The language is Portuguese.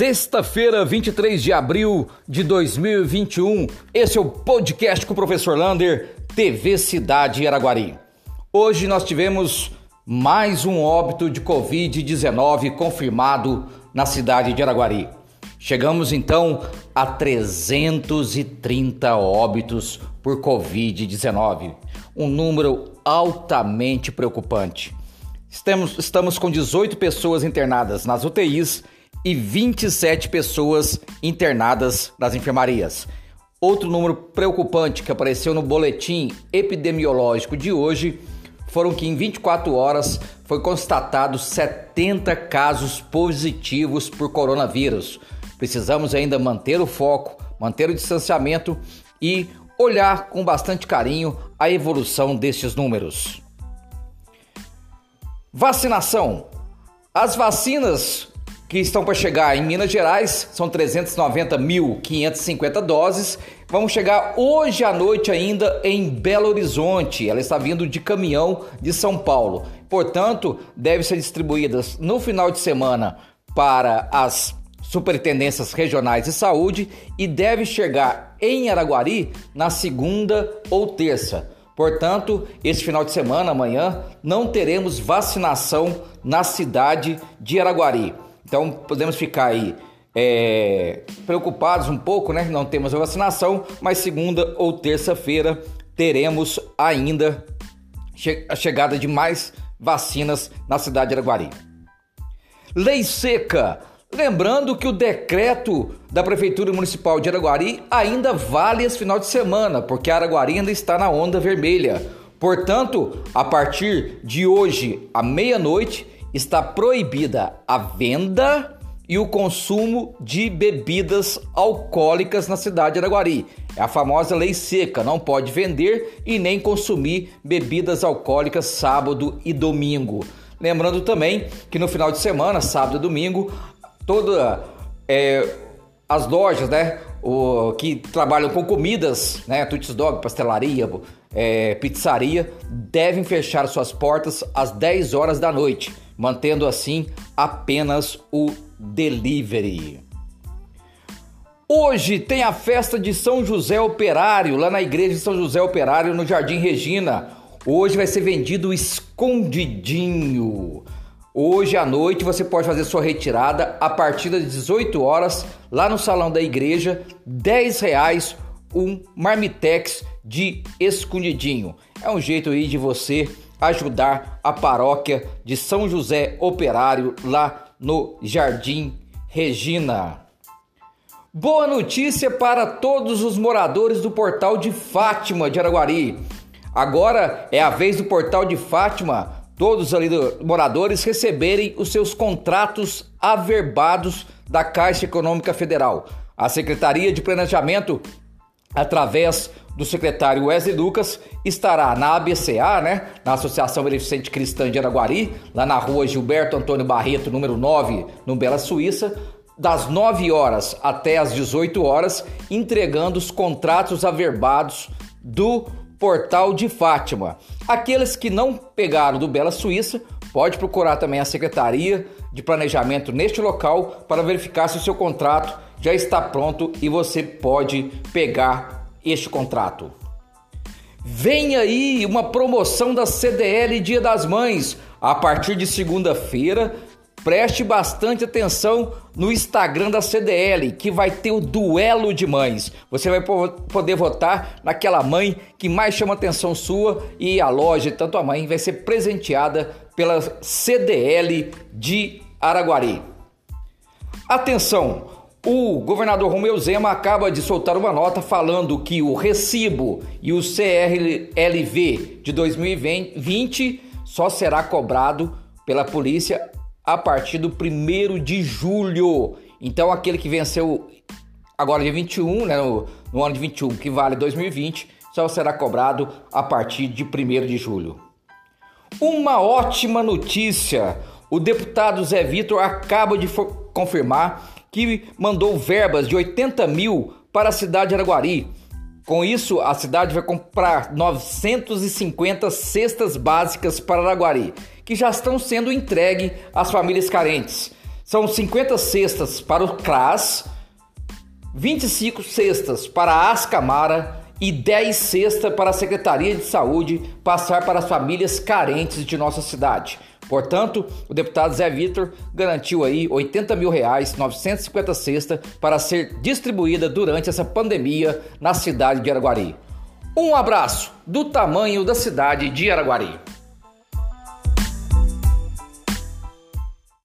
Sexta-feira, 23 de abril de 2021. Esse é o podcast com o professor Lander, TV Cidade Araguari. Hoje nós tivemos mais um óbito de Covid-19 confirmado na cidade de Araguari. Chegamos então a 330 óbitos por Covid-19, um número altamente preocupante. Estamos, estamos com 18 pessoas internadas nas UTIs e 27 pessoas internadas nas enfermarias. Outro número preocupante que apareceu no boletim epidemiológico de hoje foram que em 24 horas foi constatado 70 casos positivos por coronavírus. Precisamos ainda manter o foco, manter o distanciamento e olhar com bastante carinho a evolução destes números. Vacinação. As vacinas que estão para chegar em Minas Gerais, são 390.550 doses. Vão chegar hoje à noite ainda em Belo Horizonte. Ela está vindo de caminhão de São Paulo. Portanto, devem ser distribuídas no final de semana para as superintendências regionais de saúde e deve chegar em Araguari na segunda ou terça. Portanto, esse final de semana, amanhã, não teremos vacinação na cidade de Araguari. Então podemos ficar aí é, preocupados um pouco, né? Não temos a vacinação, mas segunda ou terça-feira teremos ainda a chegada de mais vacinas na cidade de Araguari. Lei seca. Lembrando que o decreto da Prefeitura Municipal de Araguari ainda vale esse final de semana, porque Araguari ainda está na onda vermelha. Portanto, a partir de hoje, à meia-noite, está proibida a venda e o consumo de bebidas alcoólicas na cidade de Araguari. É a famosa lei seca, não pode vender e nem consumir bebidas alcoólicas sábado e domingo. Lembrando também que no final de semana, sábado e domingo, todas é, as lojas, né, o, que trabalham com comidas, né, Tuts Dog, pastelaria, é, pizzaria, devem fechar suas portas às 10 horas da noite mantendo assim apenas o delivery. Hoje tem a festa de São José Operário, lá na igreja de São José Operário, no Jardim Regina. Hoje vai ser vendido escondidinho. Hoje à noite você pode fazer sua retirada a partir das 18 horas lá no salão da igreja, 10 reais um marmitex de escondidinho. É um jeito aí de você ajudar a paróquia de São José Operário lá no Jardim Regina. Boa notícia para todos os moradores do Portal de Fátima de Araguari. Agora é a vez do Portal de Fátima, todos ali do, moradores receberem os seus contratos averbados da Caixa Econômica Federal. A Secretaria de Planejamento, através do secretário Wesley Lucas estará na ABCA, né, na Associação Beneficente Cristã de Araguari, lá na rua Gilberto Antônio Barreto, número 9, no Bela Suíça, das 9 horas até as 18 horas, entregando os contratos averbados do Portal de Fátima. Aqueles que não pegaram do Bela Suíça, pode procurar também a Secretaria de Planejamento neste local para verificar se o seu contrato já está pronto e você pode pegar este contrato. Vem aí uma promoção da CDL Dia das Mães. A partir de segunda-feira, preste bastante atenção no Instagram da CDL, que vai ter o duelo de mães. Você vai poder votar naquela mãe que mais chama atenção sua e a loja, tanto a mãe, vai ser presenteada pela CDL de Araguari. Atenção! O governador Romeu Zema acaba de soltar uma nota falando que o recibo e o CRLV de 2020 só será cobrado pela polícia a partir do 1 de julho. Então, aquele que venceu agora de 21, né, no, no ano de 21, que vale 2020, só será cobrado a partir de 1 de julho. Uma ótima notícia! O deputado Zé Vitor acaba de confirmar que mandou verbas de 80 mil para a cidade de Araguari. Com isso, a cidade vai comprar 950 cestas básicas para Araguari, que já estão sendo entregues às famílias carentes. São 50 cestas para o CRAS, 25 cestas para a Ascamara e 10 cestas para a Secretaria de Saúde passar para as famílias carentes de nossa cidade. Portanto, o deputado Zé Vitor garantiu aí 80 mil reais, 950 cestas para ser distribuída durante essa pandemia na cidade de Araguari. Um abraço do tamanho da cidade de Araguari.